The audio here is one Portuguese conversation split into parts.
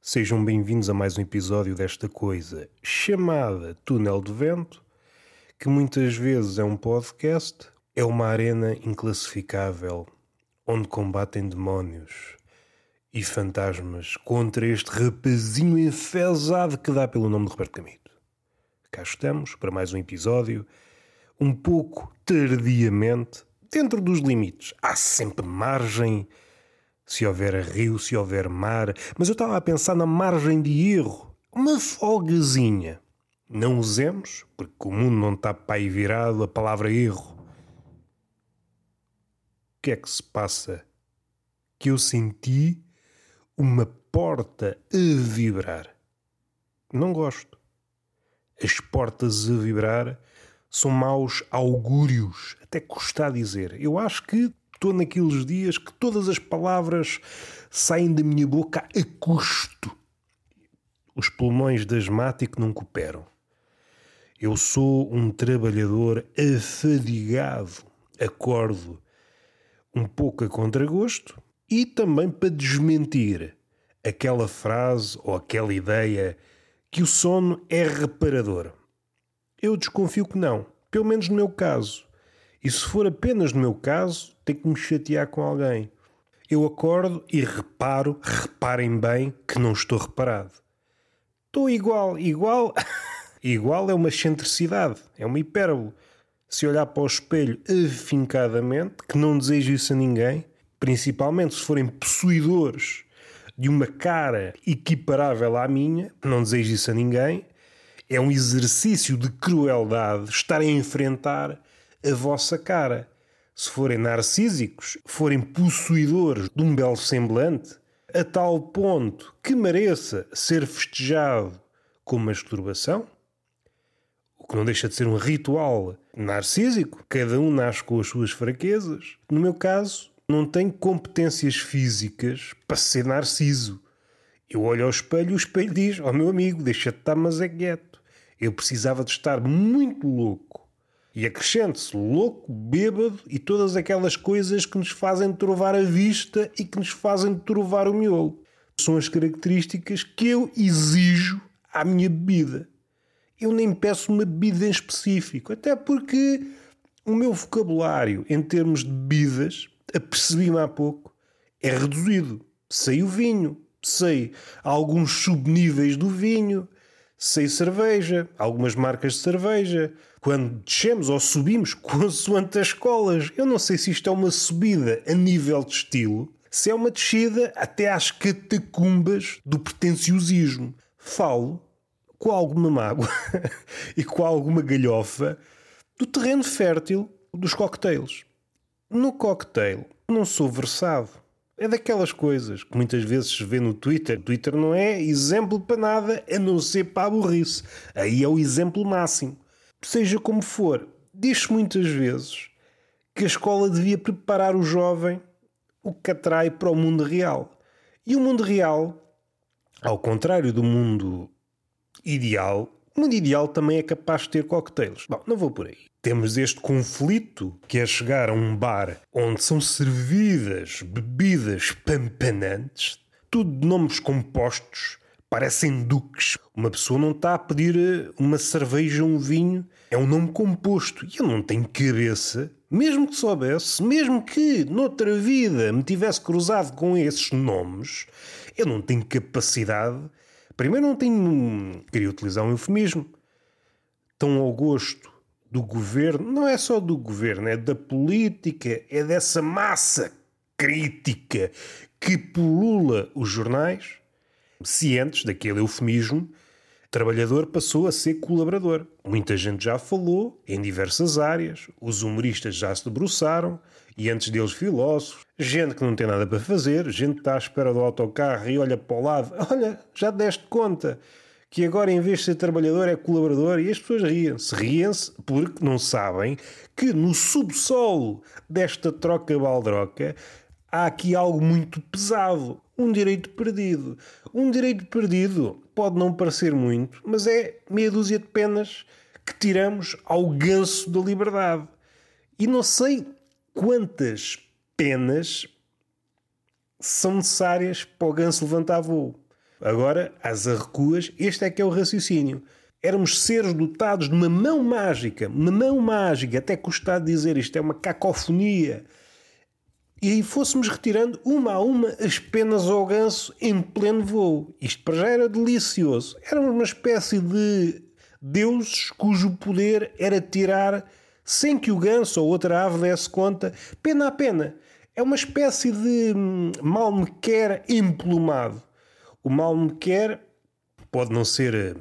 Sejam bem-vindos a mais um episódio desta coisa chamada Túnel de Vento, que muitas vezes é um podcast, é uma arena inclassificável onde combatem demónios e fantasmas contra este rapazinho enfesado que dá pelo nome de Roberto Camito. Cá estamos para mais um episódio, um pouco tardiamente, dentro dos limites. Há sempre margem se houver rio, se houver mar, mas eu estava a pensar na margem de erro, uma folgazinha. Não usemos, porque o mundo não está para aí virado a palavra erro. O que é que se passa? Que eu senti uma porta a vibrar. Não gosto. As portas a vibrar são maus augúrios, até custa dizer. Eu acho que estou naqueles dias que todas as palavras saem da minha boca a custo. Os pulmões de asmático não cooperam. Eu sou um trabalhador afadigado. Acordo um pouco a contragosto e também para desmentir aquela frase ou aquela ideia que o sono é reparador. Eu desconfio que não, pelo menos no meu caso. E se for apenas no meu caso, tenho que me chatear com alguém. Eu acordo e reparo, reparem bem, que não estou reparado. Estou igual, igual. igual é uma excentricidade, é uma hipérbole. Se olhar para o espelho afincadamente, que não desejo isso a ninguém, principalmente se forem possuidores de uma cara equiparável à minha, não desejo isso a ninguém, é um exercício de crueldade estar a enfrentar a vossa cara. Se forem narcísicos, forem possuidores de um belo semblante, a tal ponto que mereça ser festejado com masturbação, o que não deixa de ser um ritual narcísico, cada um nasce com as suas fraquezas. No meu caso, não tenho competências físicas para ser narciso. Eu olho ao espelho e o espelho diz: Ó oh, meu amigo, deixa-te estar, mas é quieto. Eu precisava de estar muito louco e acrescente-se louco, bêbado e todas aquelas coisas que nos fazem trovar a vista e que nos fazem trovar o miolo. São as características que eu exijo à minha bebida. Eu nem peço uma bebida em específico, até porque o meu vocabulário em termos de bebidas, apercebi-me há pouco, é reduzido. Sei o vinho, sei alguns subníveis do vinho, sei cerveja, algumas marcas de cerveja, quando descemos ou subimos consoante as escolas. Eu não sei se isto é uma subida a nível de estilo, se é uma descida até às catacumbas do pretenciosismo. Falo com alguma mágoa e com alguma galhofa do terreno fértil dos cocktails. No cocktail não sou versado. É daquelas coisas que muitas vezes se vê no Twitter. O Twitter não é exemplo para nada a não ser para a burrice. Aí é o exemplo máximo. Seja como for, diz-se muitas vezes que a escola devia preparar o jovem o que atrai para o mundo real. E o mundo real, ao contrário do mundo ideal, o mundo ideal também é capaz de ter coquetéis. Bom, não vou por aí. Temos este conflito que é chegar a um bar onde são servidas bebidas pampanantes, tudo de nomes compostos, parecem duques. Uma pessoa não está a pedir eh, uma cerveja, um vinho, é um nome composto. E eu não tenho cabeça, mesmo que soubesse, mesmo que noutra vida me tivesse cruzado com esses nomes, eu não tenho capacidade. Primeiro, não tenho. Queria utilizar um eufemismo. Tão ao gosto do governo, não é só do governo, é da política, é dessa massa crítica que pulula os jornais cientes daquele eufemismo, trabalhador passou a ser colaborador. Muita gente já falou em diversas áreas, os humoristas já se debruçaram, e antes deles filósofos, gente que não tem nada para fazer, gente que está à espera do autocarro e olha para o lado, olha, já deste conta que agora em vez de ser trabalhador é colaborador e as pessoas riem-se. Riem-se porque não sabem que no subsolo desta troca baldroca há aqui algo muito pesado um direito perdido. Um direito perdido pode não parecer muito, mas é meia dúzia de penas que tiramos ao ganso da liberdade. E não sei quantas penas são necessárias para o ganso levantar voo. Agora, às arrecuas, este é que é o raciocínio. Éramos seres dotados de uma mão mágica, uma mão mágica, até custar dizer isto é uma cacofonia. E aí fôssemos retirando uma a uma as penas ao ganso em pleno voo. Isto para já era delicioso. Éramos uma espécie de deuses cujo poder era tirar, sem que o ganso ou outra ave desse conta, pena a pena. É uma espécie de hum, mal me quer emplumado. O mal me quer pode não ser eh,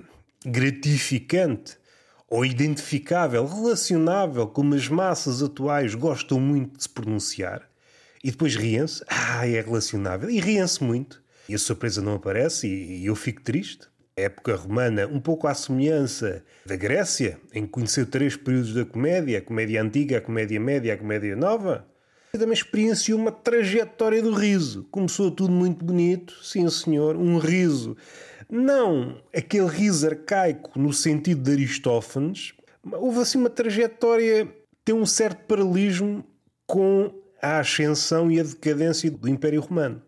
gratificante ou identificável, relacionável, como as massas atuais gostam muito de se pronunciar, e depois riem-se, ah, é relacionável, e riem-se muito, e a surpresa não aparece, e, eu fico triste. A época romana, um pouco à semelhança da Grécia, em que conheceu três períodos da comédia, a comédia antiga, a comédia média, a comédia nova, também experienciou uma trajetória do riso. Começou tudo muito bonito, sim senhor, um riso não aquele riso arcaico no sentido de Aristófanes, houve assim uma trajetória, tem um certo paralelismo com a ascensão e a decadência do Império Romano.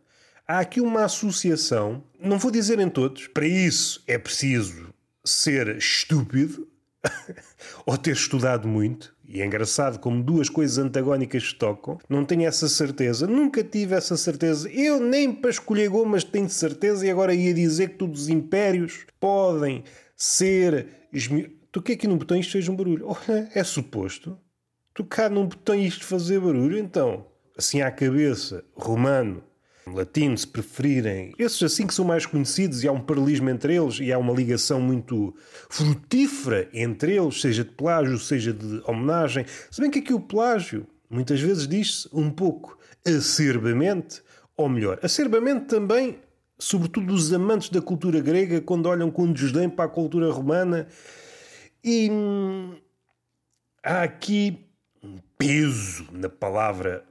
Há aqui uma associação, não vou dizer em todos, para isso é preciso ser estúpido ou ter estudado muito, e é engraçado como duas coisas antagónicas se tocam. Não tenho essa certeza, nunca tive essa certeza. Eu nem para escolher gomas tenho certeza e agora ia dizer que todos os impérios podem ser. Toquei aqui num botão e isto fez um barulho. Olha, é suposto. Tocar num botão e isto fazer barulho, então. Assim à cabeça, romano, latino, se preferirem. Esses assim que são mais conhecidos e há um paralelismo entre eles e há uma ligação muito frutífera entre eles, seja de plágio, seja de homenagem. Se bem que aqui o plágio muitas vezes diz-se um pouco acerbamente, ou melhor, acerbamente também, sobretudo os amantes da cultura grega, quando olham com desdém para a cultura romana. E hum, há aqui um peso na palavra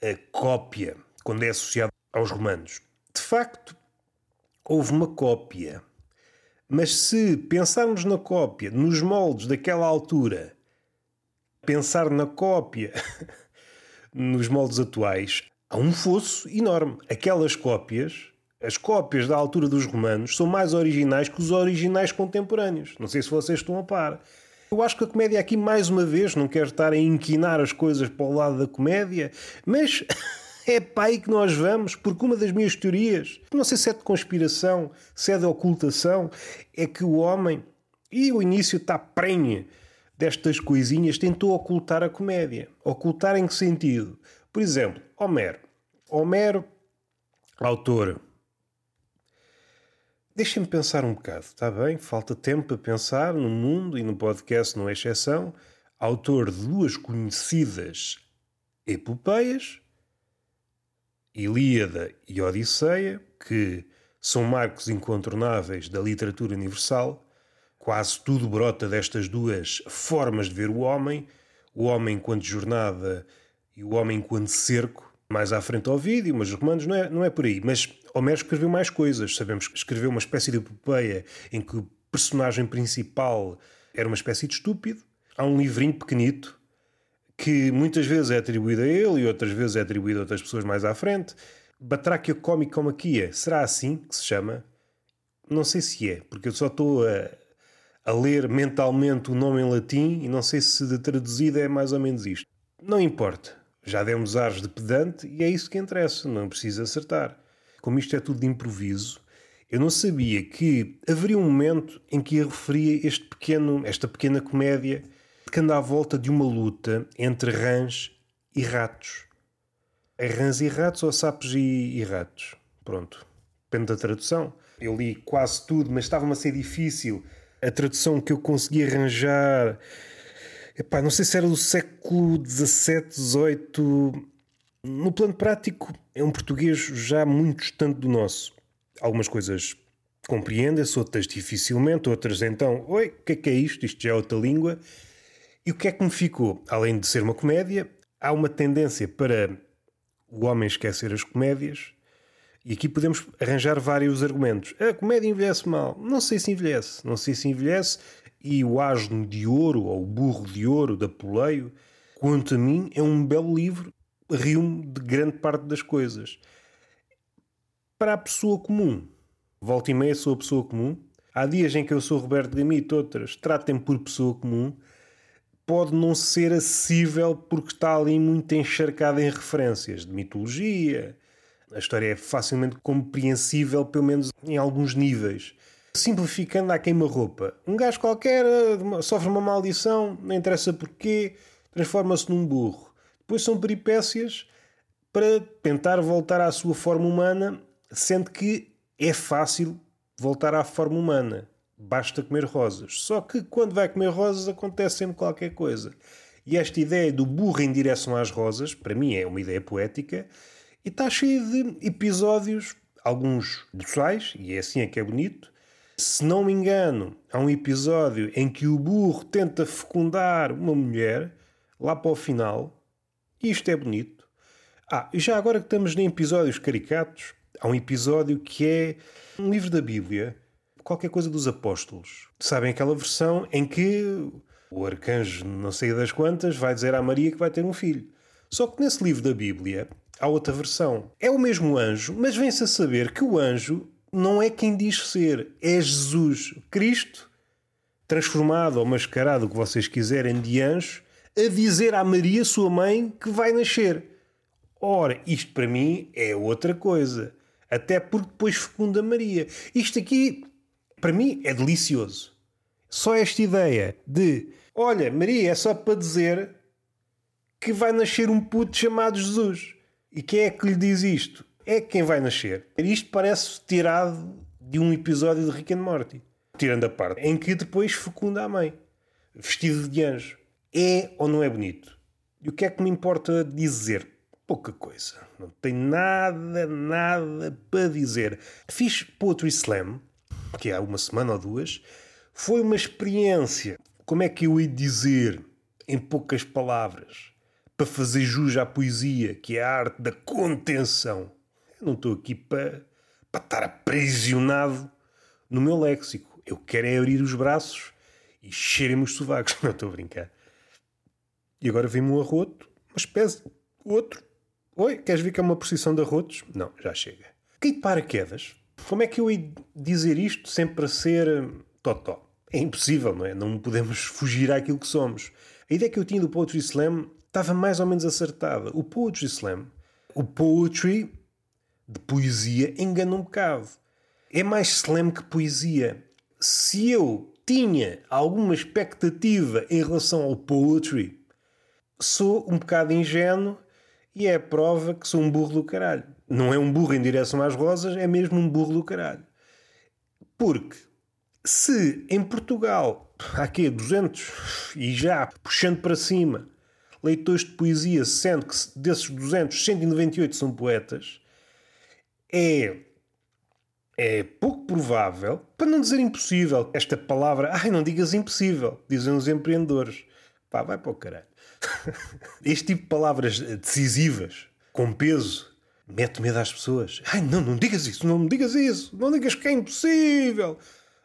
a cópia quando é associado aos romanos. De facto, houve uma cópia. Mas se pensarmos na cópia nos moldes daquela altura, pensar na cópia nos moldes atuais, há um fosso enorme. Aquelas cópias, as cópias da altura dos romanos, são mais originais que os originais contemporâneos. Não sei se vocês estão a par. Eu acho que a comédia aqui, mais uma vez, não quero estar a inquinar as coisas para o lado da comédia, mas É para aí que nós vamos, porque uma das minhas teorias, não sei se é de conspiração, se é de ocultação, é que o homem, e o início está prenhe destas coisinhas, tentou ocultar a comédia. Ocultar em que sentido? Por exemplo, Homero. Homero, autor. Deixem-me pensar um bocado, está bem? Falta tempo para pensar no mundo e no podcast não é exceção. Autor de duas conhecidas epopeias Ilíada e Odisseia, que são marcos incontornáveis da literatura universal. Quase tudo brota destas duas formas de ver o homem, o homem enquanto jornada e o homem enquanto cerco. Mais à frente ao vídeo, mas os romanos não é, não é por aí. Mas Homero escreveu mais coisas. Sabemos que escreveu uma espécie de epopeia em que o personagem principal era uma espécie de estúpido. Há um livrinho pequenito que muitas vezes é atribuído a ele e outras vezes é atribuído a outras pessoas mais à frente. Batráquia Comicomaquia, será assim que se chama? Não sei se é, porque eu só estou a, a ler mentalmente o nome em latim e não sei se de traduzido é mais ou menos isto. Não importa, já demos ares de pedante e é isso que interessa, não precisa acertar. Como isto é tudo de improviso, eu não sabia que haveria um momento em que eu referia este pequeno, esta pequena comédia que anda à volta de uma luta entre rãs e ratos. É rãs e ratos ou sapos e, e ratos? Pronto, depende da tradução. Eu li quase tudo, mas estava-me a ser difícil. A tradução que eu consegui arranjar. Epá, não sei se era do século XVII, XVIII. No plano prático, é um português já muito distante do nosso. Algumas coisas compreendem-se, outras dificilmente, outras então, oi, o que é que é isto? Isto já é outra língua. E o que é que me ficou? Além de ser uma comédia, há uma tendência para o homem esquecer as comédias. E aqui podemos arranjar vários argumentos. A comédia envelhece mal. Não sei se envelhece. Não sei se envelhece. E o Asno de Ouro, ou o Burro de Ouro, da Poleio, quanto a mim, é um belo livro. Rio-me de grande parte das coisas. Para a pessoa comum, Volta e meia sou a pessoa comum. Há dias em que eu sou Roberto Gamito, outras tratem-me por pessoa comum. Pode não ser acessível porque está ali muito encharcada em referências de mitologia. A história é facilmente compreensível, pelo menos em alguns níveis. Simplificando à queima-roupa. Um gajo qualquer eh, sofre uma maldição, não interessa porquê, transforma-se num burro. Depois são peripécias para tentar voltar à sua forma humana, sendo que é fácil voltar à forma humana. Basta comer rosas. Só que quando vai comer rosas acontece sempre qualquer coisa. E esta ideia do burro em direção às rosas, para mim é uma ideia poética, e está cheia de episódios, alguns boçais, e é assim é que é bonito. Se não me engano, há um episódio em que o burro tenta fecundar uma mulher, lá para o final, e isto é bonito. Ah, e já agora que estamos em episódios caricatos, há um episódio que é um livro da Bíblia, qualquer coisa dos apóstolos. Sabem aquela versão em que o arcanjo, não sei das quantas, vai dizer à Maria que vai ter um filho. Só que nesse livro da Bíblia há outra versão. É o mesmo anjo, mas vem-se a saber que o anjo não é quem diz ser, é Jesus, Cristo, transformado ou mascarado, o que vocês quiserem, de anjo, a dizer à Maria, sua mãe, que vai nascer. Ora, isto para mim é outra coisa. Até porque depois fecunda Maria. Isto aqui, para mim, é delicioso. Só esta ideia de, olha, Maria é só para dizer que vai nascer um puto chamado Jesus. E quem é que lhe diz isto? É quem vai nascer. Isto parece tirado de um episódio de Rick and Morty. Tirando a parte em que depois fecunda a mãe, vestido de anjo. É ou não é bonito? E o que é que me importa dizer? Pouca coisa. Não tenho nada, nada para dizer. Fiz Poetry Slam, que há uma semana ou duas. Foi uma experiência. Como é que eu ia dizer, em poucas palavras, para fazer jus à poesia, que é a arte da contenção? Eu não estou aqui para, para estar aprisionado no meu léxico. Eu quero é abrir os braços e cheirem-me os sovacos. Não estou a brincar. E agora vem-me um arroto, uma espécie outro. Oi, queres ver que é uma precisão de arrotos? Não, já chega. Caí de paraquedas. Como é que eu ia dizer isto sem parecer hum, totó? É impossível, não é? Não podemos fugir àquilo que somos. A ideia que eu tinha do Poetry Slam estava mais ou menos acertada. O Poetry Slam, o poetry de poesia, engana um bocado. É mais slam que poesia. Se eu tinha alguma expectativa em relação ao poetry, sou um bocado ingênuo e é a prova que sou um burro do caralho. Não é um burro em direção às rosas, é mesmo um burro do caralho. Porque se em Portugal há aqui 200 e já puxando para cima leitores de poesia, sendo que desses 200, 198 são poetas, é é pouco provável, para não dizer impossível, esta palavra, ai, não digas impossível, dizem os empreendedores. Pá, vai para o caralho. Este tipo de palavras decisivas, com peso, mete medo às pessoas. Ai, não, não digas isso, não me digas isso, não digas que é impossível.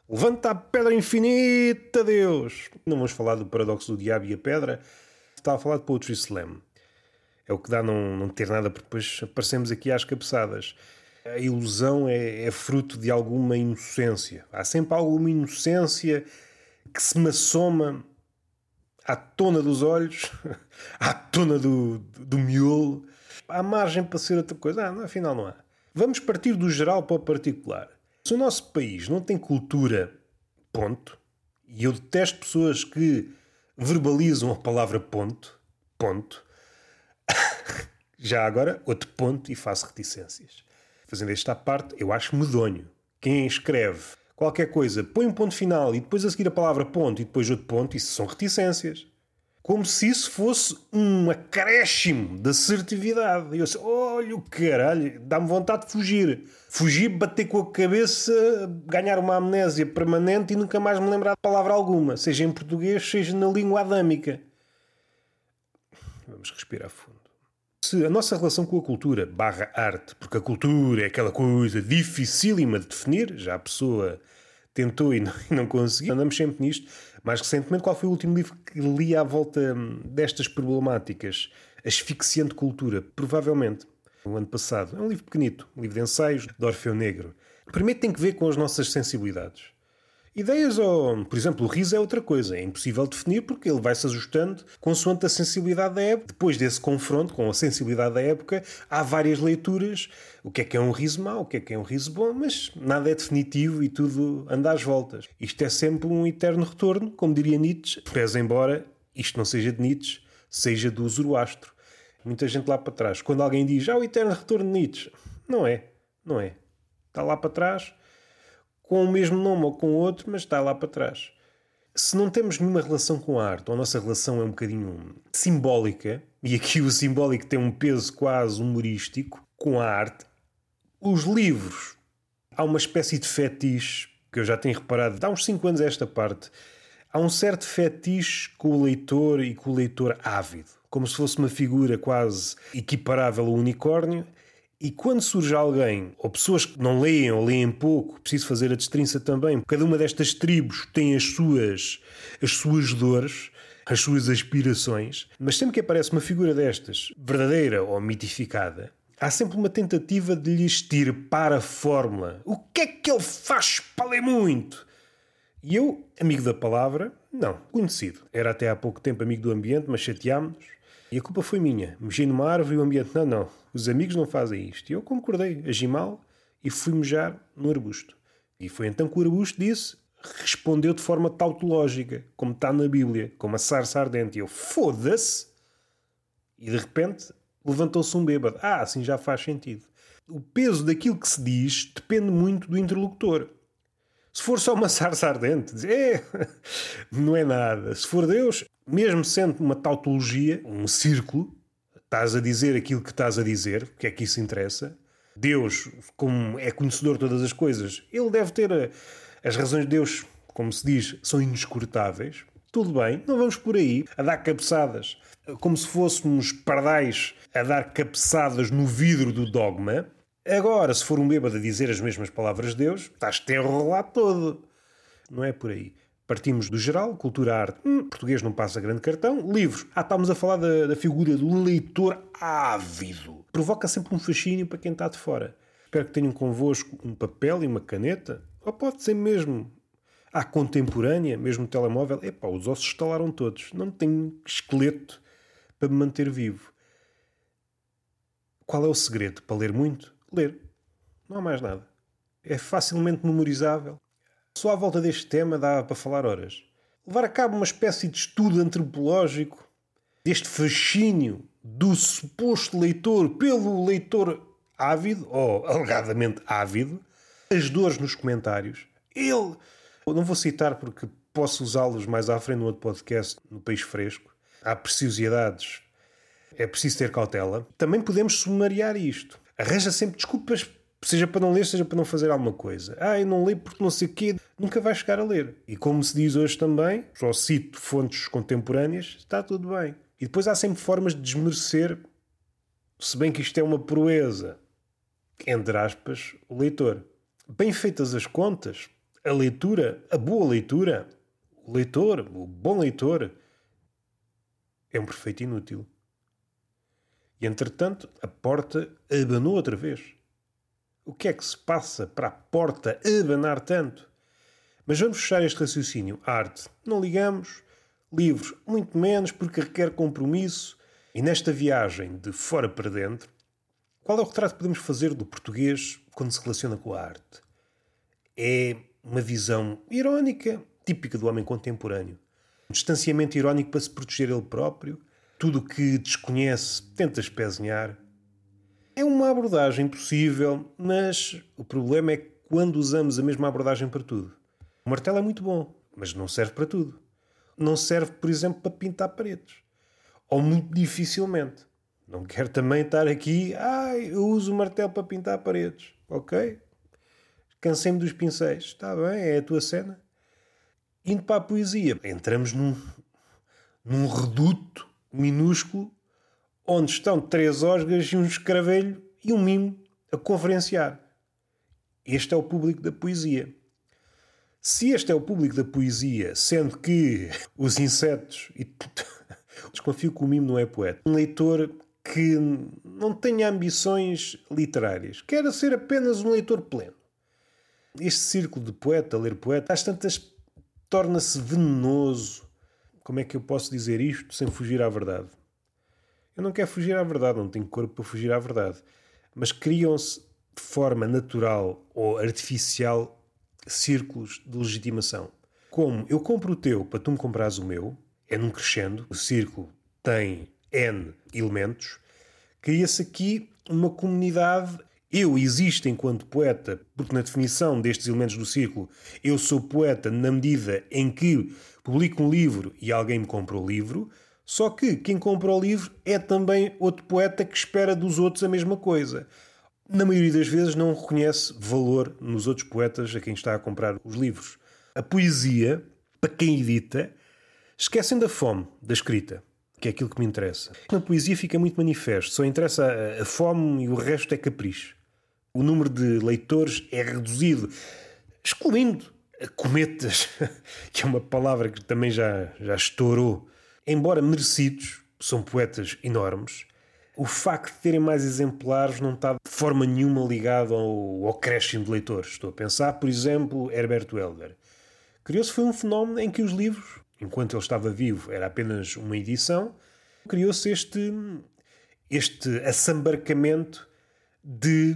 Levanta a pedra infinita, Deus. Não vamos falar do paradoxo do diabo e a pedra. Estava a falar de Poetry Slam. É o que dá não, não ter nada, porque depois aparecemos aqui às cabeçadas. A ilusão é, é fruto de alguma inocência. Há sempre alguma inocência que se me assoma à tona dos olhos, à tona do, do miolo, há margem para ser outra coisa. Ah, afinal não há. Vamos partir do geral para o particular. Se o nosso país não tem cultura, ponto, e eu detesto pessoas que verbalizam a palavra ponto, ponto, já agora, outro ponto e faço reticências. Fazendo esta parte, eu acho medonho. Quem escreve qualquer coisa, põe um ponto final e depois a seguir a palavra ponto e depois outro ponto, isso são reticências. Como se isso fosse um acréscimo de assertividade. E eu disse, olha o caralho, dá-me vontade de fugir. Fugir, bater com a cabeça, ganhar uma amnésia permanente e nunca mais me lembrar de palavra alguma, seja em português, seja na língua adâmica. Vamos respirar fundo. Se a nossa relação com a cultura barra arte, porque a cultura é aquela coisa dificílima de definir, já a pessoa tentou e não, e não conseguiu, andamos sempre nisto. Mais recentemente, qual foi o último livro que li à volta destas problemáticas? Asfixiante Cultura, provavelmente, no ano passado. É um livro pequenito, um livro de ensaios de Orfeu Negro. Primeiro tem que ver com as nossas sensibilidades. Ideias ou, por exemplo, o riso é outra coisa. É impossível definir porque ele vai se ajustando consoante a sensibilidade da época. Depois desse confronto com a sensibilidade da época, há várias leituras. O que é que é um riso mau, o que é que é um riso bom, mas nada é definitivo e tudo anda às voltas. Isto é sempre um eterno retorno, como diria Nietzsche, pese embora isto não seja de Nietzsche, seja do Zoroastro. Muita gente lá para trás. Quando alguém diz, ah, o eterno retorno de Nietzsche. Não é, não é. Está lá para trás com o mesmo nome ou com outro, mas está lá para trás. Se não temos nenhuma relação com a arte, ou a nossa relação é um bocadinho simbólica, e aqui o simbólico tem um peso quase humorístico com a arte, os livros, há uma espécie de fetiche que eu já tenho reparado, há uns 5 anos esta parte, há um certo fetiche com o leitor e com o leitor ávido, como se fosse uma figura quase equiparável ao unicórnio, e quando surge alguém, ou pessoas que não leem ou leem pouco, preciso fazer a destrinça também. Cada uma destas tribos tem as suas, as suas dores, as suas aspirações, mas sempre que aparece uma figura destas, verdadeira ou mitificada, há sempre uma tentativa de lhes para a fórmula. O que é que ele faz para ler muito? E eu, amigo da palavra, não, conhecido. Era até há pouco tempo amigo do ambiente, mas chateámos-nos. E a culpa foi minha. Mexi numa árvore e o ambiente, não, não, os amigos não fazem isto. E eu concordei, agi mal e fui mejar no arbusto. E foi então que o arbusto disse, respondeu de forma tautológica, como está na Bíblia, como a sarça ardente. E eu, foda-se! E de repente levantou-se um bêbado. Ah, assim já faz sentido. O peso daquilo que se diz depende muito do interlocutor. Se for só uma sarça ardente, diz, é, não é nada. Se for Deus, mesmo sendo uma tautologia, um círculo, estás a dizer aquilo que estás a dizer, que é que isso interessa. Deus, como é conhecedor de todas as coisas, ele deve ter a, as razões de Deus, como se diz, são inescrutáveis. Tudo bem, não vamos por aí a dar cabeçadas, como se fôssemos pardais a dar cabeçadas no vidro do dogma. Agora, se for um bêbado a dizer as mesmas palavras de Deus, estás-te a enrolar todo. Não é por aí. Partimos do geral, cultura, arte, hum, português não passa grande cartão, livros. Ah, estamos a falar da, da figura do leitor ávido. Provoca sempre um fascínio para quem está de fora. Espero que tenham convosco um papel e uma caneta, ou pode ser mesmo à contemporânea, mesmo o telemóvel. Epá, os ossos estalaram todos. Não tenho esqueleto para me manter vivo. Qual é o segredo para ler muito? Ler. Não há mais nada. É facilmente memorizável. Só à volta deste tema dá para falar horas. Levar a cabo uma espécie de estudo antropológico deste fascínio do suposto leitor pelo leitor ávido, ou alegadamente ávido, as dores nos comentários. Ele, eu não vou citar porque posso usá-los mais à frente no outro podcast, no País Fresco. Há preciosidades, é preciso ter cautela. Também podemos sumariar isto. Arranja sempre desculpas Seja para não ler, seja para não fazer alguma coisa. Ah, eu não leio porque não sei o quê. Nunca vai chegar a ler. E como se diz hoje também, só cito fontes contemporâneas, está tudo bem. E depois há sempre formas de desmerecer, se bem que isto é uma proeza, entre aspas, o leitor. Bem feitas as contas, a leitura, a boa leitura, o leitor, o bom leitor, é um perfeito inútil. E entretanto, a porta abanou outra vez. O que é que se passa para a porta abanar tanto? Mas vamos fechar este raciocínio. Arte, não ligamos. Livros, muito menos, porque requer compromisso. E nesta viagem de fora para dentro, qual é o retrato que podemos fazer do português quando se relaciona com a arte? É uma visão irónica, típica do homem contemporâneo. Um distanciamento irónico para se proteger ele próprio. Tudo o que desconhece tenta espezinhar. É uma abordagem possível, mas o problema é quando usamos a mesma abordagem para tudo. O martelo é muito bom, mas não serve para tudo. Não serve, por exemplo, para pintar paredes. Ou muito dificilmente. Não quero também estar aqui, ah, eu uso o martelo para pintar paredes. Ok? Cansei-me dos pincéis. Está bem, é a tua cena. Indo para a poesia, entramos num, num reduto minúsculo onde estão três osgas e um escravelho e um mimo a conferenciar. Este é o público da poesia. Se este é o público da poesia, sendo que os insetos. E desconfio que o mimo não é poeta. Um leitor que não tenha ambições literárias, quer ser apenas um leitor pleno. Este círculo de poeta, ler poeta, às tantas torna-se venenoso. Como é que eu posso dizer isto sem fugir à verdade? Eu não quero fugir à verdade, não tenho corpo para fugir à verdade. Mas criam-se de forma natural ou artificial círculos de legitimação. Como eu compro o teu para tu me comprares o meu, é num crescendo, o círculo tem N elementos, cria-se aqui uma comunidade. Eu existo enquanto poeta, porque na definição destes elementos do círculo, eu sou poeta na medida em que publico um livro e alguém me compra o livro, só que quem compra o livro é também outro poeta que espera dos outros a mesma coisa. Na maioria das vezes não reconhece valor nos outros poetas a quem está a comprar os livros. A poesia, para quem edita, esquecem da fome da escrita, que é aquilo que me interessa. Na poesia fica muito manifesto, só interessa a, fome e o resto é capricho. O número de leitores é reduzido, excluindo cometas, que é uma palavra que também já, já estourou embora merecidos, são poetas enormes, o facto de terem mais exemplares não está de forma nenhuma ligado ao, ao crescimento de leitores. Estou a pensar, por exemplo, Herbert Welder. Criou-se foi um fenómeno em que os livros, enquanto ele estava vivo, era apenas uma edição, criou-se este, este assambarcamento de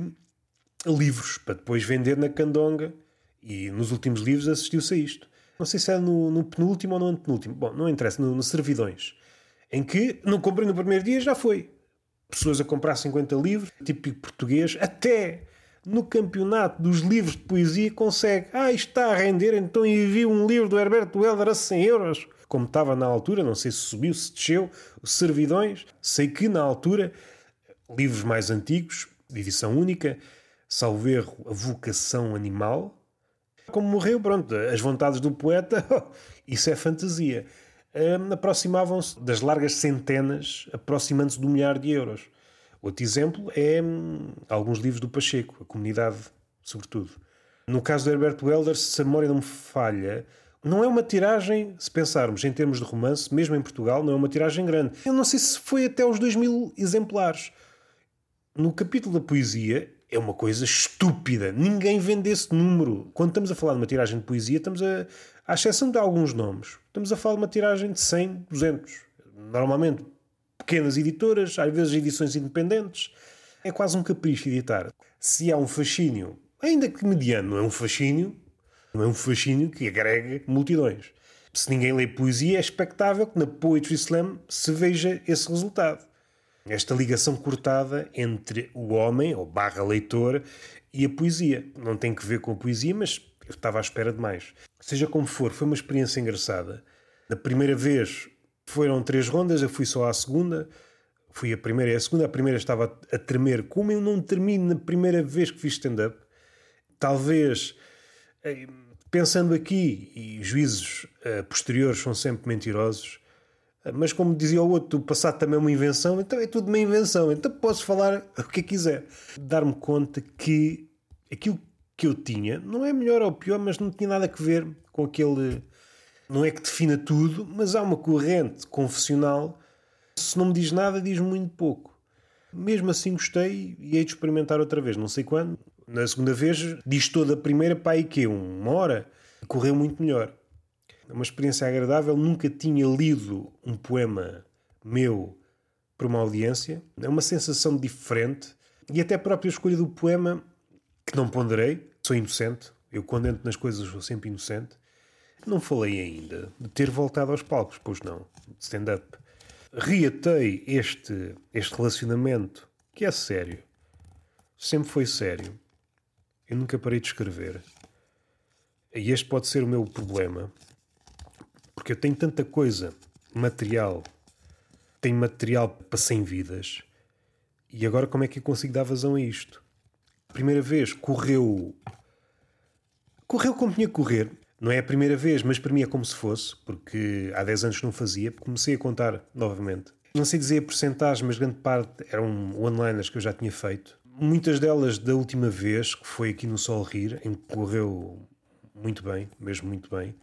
livros para depois vender na candonga e nos últimos livros assistiu-se a isto. Não sei se é no, no penúltimo ou no antepenúltimo. Bom, não interessa, no, no Servidões. Em que não comprei no primeiro dia, já foi. Pessoas a comprar 50 livros, típico português, até no campeonato dos livros de poesia consegue. Ah, isto está a render, então envio um livro do Herberto Helder a 100 euros. Como estava na altura, não sei se subiu, se desceu, servidões. Sei que na altura, livros mais antigos, de edição única, salvo erro, a vocação animal, como morreu, pronto, as vontades do poeta, isso é fantasia. Um, aproximavam-se das largas centenas, aproximando-se do milhar de euros. Outro exemplo é hum, alguns livros do Pacheco, a comunidade, sobretudo. No caso do Herbert Welder, se a memória não me falha, não é uma tiragem, se pensarmos em termos de romance, mesmo em Portugal, não é uma tiragem grande. Eu não sei se foi até os 2 mil exemplares. No capítulo da poesia, é uma coisa estúpida. Ninguém vende esse número. Quando estamos a falar de uma tiragem de poesia, estamos a, à exceção de alguns nomes, estamos a falar de uma tiragem de 100, 200. Normalmente pequenas editoras, às vezes edições independentes. É quase um capricho editar. Se há um fascínio, ainda que mediano, é um fascínio, não é um fascínio que agrega multidões. Se ninguém lê poesia, é expectável que na Poetry Slam se veja esse resultado. Esta ligação cortada entre o homem, ou barra leitor, e a poesia. Não tem que ver com a poesia, mas eu estava à espera de mais. Seja como for, foi uma experiência engraçada. Da primeira vez foram três rondas, eu fui só à segunda. Fui a primeira e a segunda. A primeira estava a tremer. Como eu não termino na primeira vez que fiz stand-up, talvez eh, pensando aqui, e juízos uh, posteriores são sempre mentirosos, mas como dizia o outro, o passado também é uma invenção, então é tudo uma invenção, então posso falar o que quiser. Dar-me conta que aquilo que eu tinha não é melhor ou pior, mas não tinha nada a ver com aquele. Não é que defina tudo, mas há uma corrente confessional. Se não me diz nada, diz muito pouco. Mesmo assim gostei e hei de experimentar outra vez, não sei quando. Na segunda vez, diz toda a primeira, para aí que uma hora. Correu muito melhor. É uma experiência agradável. Nunca tinha lido um poema meu para uma audiência. É uma sensação diferente. E até a própria escolha do poema, que não ponderei, sou inocente. Eu, quando entro nas coisas, sou sempre inocente. Não falei ainda de ter voltado aos palcos, pois não, stand-up. Reatei este, este relacionamento, que é sério. Sempre foi sério. Eu nunca parei de escrever. E este pode ser o meu problema. Porque eu tenho tanta coisa, material, tenho material para 100 vidas. E agora como é que eu consigo dar vazão a isto? Primeira vez correu. Correu como tinha que correr. Não é a primeira vez, mas para mim é como se fosse, porque há 10 anos não fazia, comecei a contar novamente. Não sei dizer a porcentagem, mas grande parte eram one-liners que eu já tinha feito. Muitas delas da última vez, que foi aqui no Sol Rir, em que correu muito bem, mesmo muito bem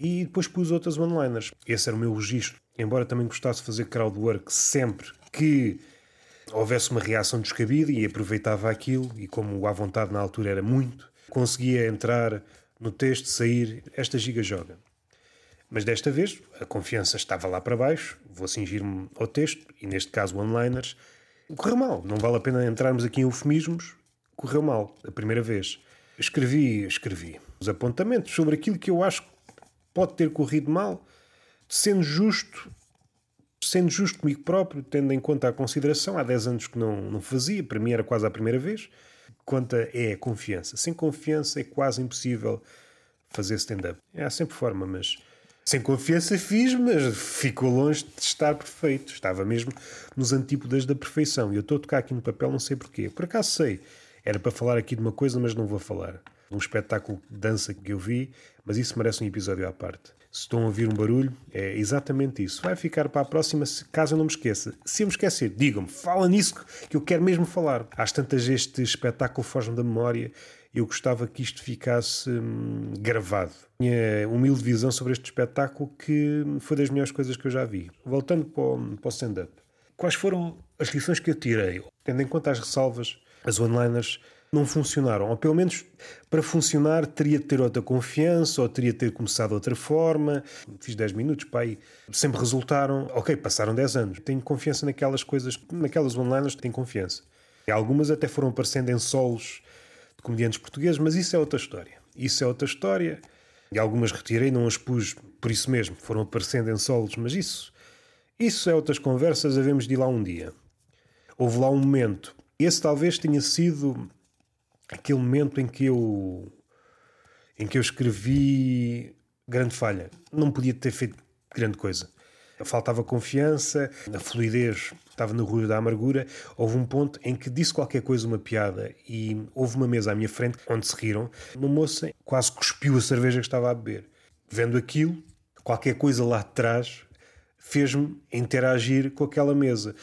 e depois pus outras one-liners. Esse era o meu registro. Embora também gostasse de fazer crowdwork sempre que houvesse uma reação descabida e aproveitava aquilo, e como à vontade na altura era muito, conseguia entrar no texto, sair, esta giga joga. Mas desta vez a confiança estava lá para baixo, vou cingir-me ao texto, e neste caso one-liners, correu mal. Não vale a pena entrarmos aqui em eufemismos, correu mal, a primeira vez. Escrevi, escrevi os apontamentos sobre aquilo que eu acho pode ter corrido mal, sendo justo, sendo justo comigo próprio, tendo em conta a consideração, há 10 anos que não, não fazia, para mim era quase a primeira vez, conta é confiança. Sem confiança é quase impossível fazer stand-up. Há sempre forma, mas sem confiança fiz, mas ficou longe de estar perfeito. Estava mesmo nos antípodas da perfeição. E eu estou a tocar aqui no papel, não sei porquê. Por acaso sei. Era para falar aqui de uma coisa, mas não vou falar. Um espetáculo de dança que eu vi, mas isso merece um episódio à parte. Se estão a ouvir um barulho, é exatamente isso. Vai ficar para a próxima, caso eu não me esqueça. Se eu me esquecer, digam-me, fala nisso que eu quero mesmo falar. Às tantas, este espetáculo foge-me da memória. Eu gostava que isto ficasse hum, gravado. Minha humilde visão sobre este espetáculo que foi das melhores coisas que eu já vi. Voltando para o, o stand-up. Quais foram as lições que eu tirei? Tendo em conta as ressalvas, as one-liners não funcionaram. Ou pelo menos para funcionar teria de ter outra confiança ou teria de ter começado de outra forma. Fiz 10 minutos, pai. Sempre resultaram. Ok, passaram 10 anos. Tenho confiança naquelas coisas, naquelas one-liners, tenho confiança. E algumas até foram aparecendo em solos de comediantes portugueses, mas isso é outra história. Isso é outra história. E algumas retirei, não as pus por isso mesmo. Foram aparecendo em solos, mas isso. Isso é outras conversas, havemos de ir lá um dia. Houve lá um momento. Esse talvez tenha sido aquele momento em que eu em que eu escrevi grande falha. Não podia ter feito grande coisa. Faltava confiança, a fluidez estava no ruído da amargura. Houve um ponto em que disse qualquer coisa, uma piada, e houve uma mesa à minha frente onde se riram. Uma moça quase cuspiu a cerveja que estava a beber. Vendo aquilo, qualquer coisa lá atrás fez-me interagir com aquela mesa.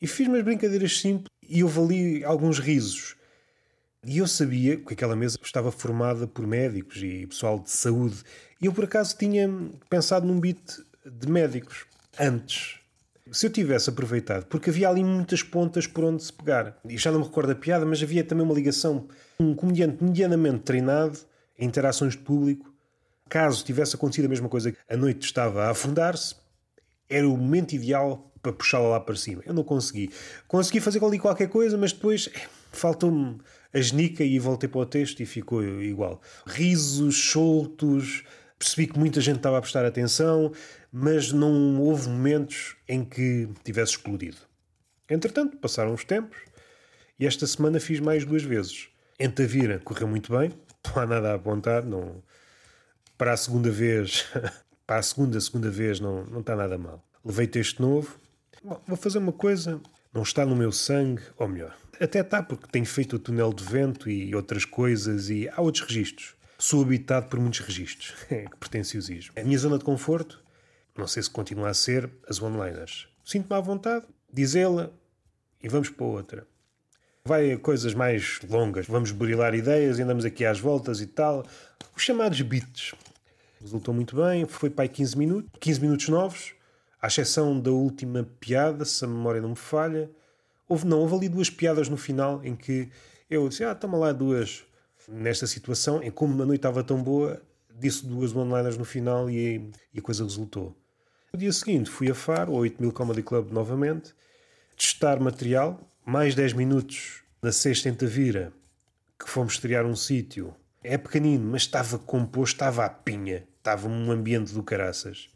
E fiz umas brincadeiras simples e houve ali alguns risos. E eu sabia que aquela mesa estava formada por médicos e pessoal de saúde. E eu, por acaso, tinha pensado num beat de médicos antes. Se eu tivesse aproveitado, porque havia ali muitas pontas por onde se pegar. E já não me recordo a piada, mas havia também uma ligação. Um comediante medianamente treinado em interações de público. Caso tivesse acontecido a mesma coisa, a noite estava a afundar-se, era o momento ideal para puxá-la lá para cima. Eu não consegui. Consegui fazer ali qualquer coisa, mas depois eh, faltou-me a genica e voltei para o texto e ficou igual. Risos soltos, percebi que muita gente estava a prestar atenção, mas não houve momentos em que tivesse explodido. Entretanto, passaram os tempos e esta semana fiz mais duas vezes. Em Tavira correu muito bem, não há nada a apontar, não... para a segunda vez, para a segunda, segunda vez não, não está nada mal. Levei texto novo, Bom, vou fazer uma coisa, não está no meu sangue, ou melhor, até está, porque tenho feito o túnel de vento e outras coisas e há outros registros. Sou habitado por muitos registros. É que pretenciosismo. A minha zona de conforto, não sei se continua a ser, as one-liners. Sinto-me à vontade, dizê-la e vamos para outra. Vai a coisas mais longas, vamos burilar ideias andamos aqui às voltas e tal. Os chamados beats. Resultou muito bem, foi para aí 15 minutos, 15 minutos novos, à exceção da última piada, se a memória não me falha. Houve, não, houve ali duas piadas no final em que eu disse: Ah, toma lá duas. Nesta situação, em como a noite estava tão boa, disse duas one-liners no final e, e, a coisa resultou. No dia seguinte fui a Faro, ao 8000 Comedy Club novamente, testar material, mais 10 minutos na sexta em Tavira, que fomos estrear um sítio. É pequenino, mas estava composto, estava à pinha, estava um ambiente do caraças.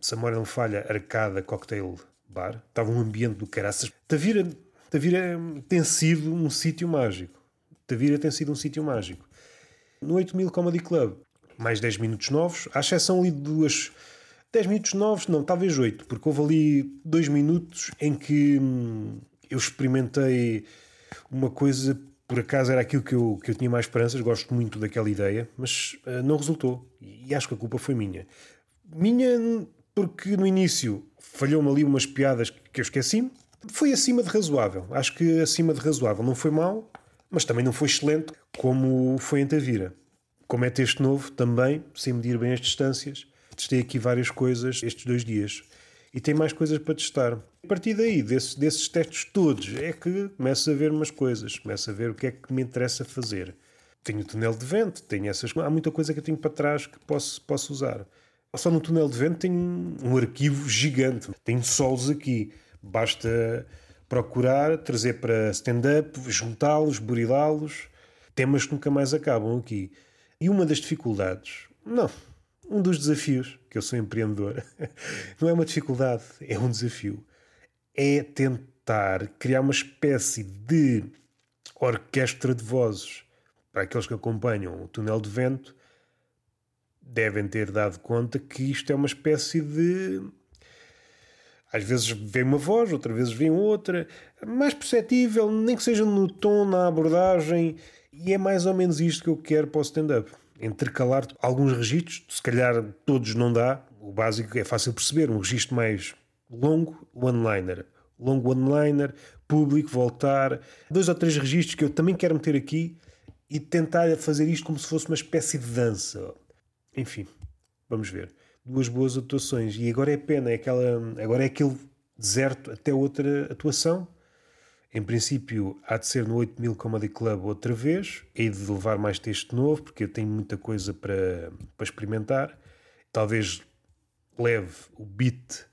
Se a memória não falha, Arcada Cocktail bar, estava um ambiente do caraças. Tavira, Tavira tem sido um sítio mágico. Tavira tem sido um sítio mágico. No 8000 Comedy Club, mais 10 minutos novos, à exceção ali de duas. 10 minutos novos, não, talvez 8, porque houve ali 2 minutos em que hum, eu experimentei uma coisa, por acaso era aquilo que eu, que eu tinha mais esperanças, gosto muito daquela ideia, mas uh, não resultou. E acho que a culpa foi minha. Minha porque no início falhou-me ali umas piadas que eu esqueci-me. Foi acima de razoável. Acho que acima de razoável. Não foi mal, mas também não foi excelente como foi em Tavira. Como é texto novo, também, sem medir bem as distâncias, testei aqui várias coisas estes dois dias. E tem mais coisas para testar. A partir daí, desses, desses testes todos, é que começo a ver umas coisas, começo a ver o que é que me interessa fazer. tenho o túnel de vento, tenho essas Há muita coisa que eu tenho para trás que posso, posso usar. Só no túnel de vento tenho um arquivo gigante. Tenho solos aqui. Basta procurar, trazer para stand-up, juntá-los, burilá-los. Temas que nunca mais acabam aqui. E uma das dificuldades, não, um dos desafios, que eu sou empreendedor, não é uma dificuldade, é um desafio, é tentar criar uma espécie de orquestra de vozes para aqueles que acompanham o túnel de vento devem ter dado conta que isto é uma espécie de. Às vezes vem uma voz, outras vezes vem outra, mais perceptível, nem que seja no tom, na abordagem, e é mais ou menos isto que eu quero para o stand-up. Intercalar alguns registros, se calhar todos não dá, o básico é fácil perceber, um registro mais longo, one-liner. Longo one-liner, público, voltar, dois ou três registros que eu também quero meter aqui e tentar fazer isto como se fosse uma espécie de dança. Enfim, vamos ver. Duas boas atuações. E agora é pena, é aquela, agora é aquele deserto até outra atuação. Em princípio, há de ser no 8000 Comedy Club outra vez. Hei de levar mais texto novo, porque eu tenho muita coisa para, para experimentar. Talvez leve o beat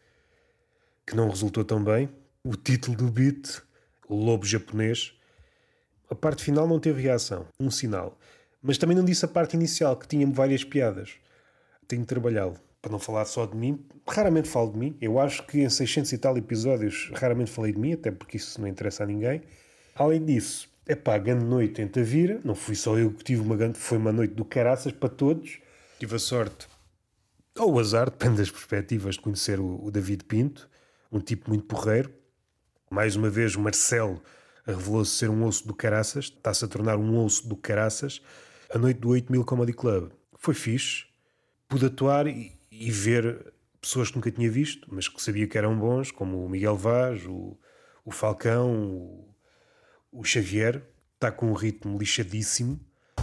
que não resultou tão bem. O título do beat, o lobo japonês. A parte final não teve reação, um sinal. Mas também não disse a parte inicial, que tinha várias piadas. Tenho de trabalhá-lo. Para não falar só de mim, raramente falo de mim. Eu acho que em 600 e tal episódios raramente falei de mim, até porque isso não interessa a ninguém. Além disso, é pá, grande noite em Tavira. Não fui só eu que tive uma grande, foi uma noite do caraças para todos. Tive a sorte, ou o azar, depende das perspectivas, de conhecer o, o David Pinto, um tipo muito porreiro. Mais uma vez, o Marcelo revelou-se ser um osso do caraças, está-se a tornar um osso do caraças a noite do 8000 Comedy Club. Foi fixe. Pude atuar e, e, ver pessoas que nunca tinha visto, mas que sabia que eram bons, como o Miguel Vaz, o, o Falcão, o, o Xavier. Está com um ritmo lixadíssimo.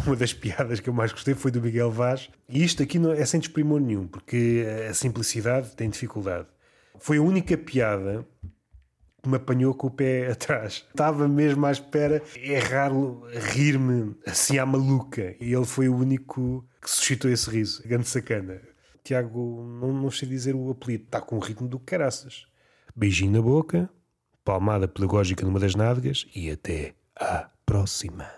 Uma das piadas que eu mais gostei foi do Miguel Vaz. E isto aqui não é sem desprimor nenhum, porque a simplicidade tem dificuldade. Foi a única piada que me apanhou com o pé atrás. Estava mesmo à espera, é raro rir-me assim à maluca. E ele foi o único que suscitou esse riso. Grande sacana. Tiago, não, não sei dizer o apelido, está com o ritmo do caraças. Beijinho na boca, palmada pedagógica numa das nádegas e até à próxima.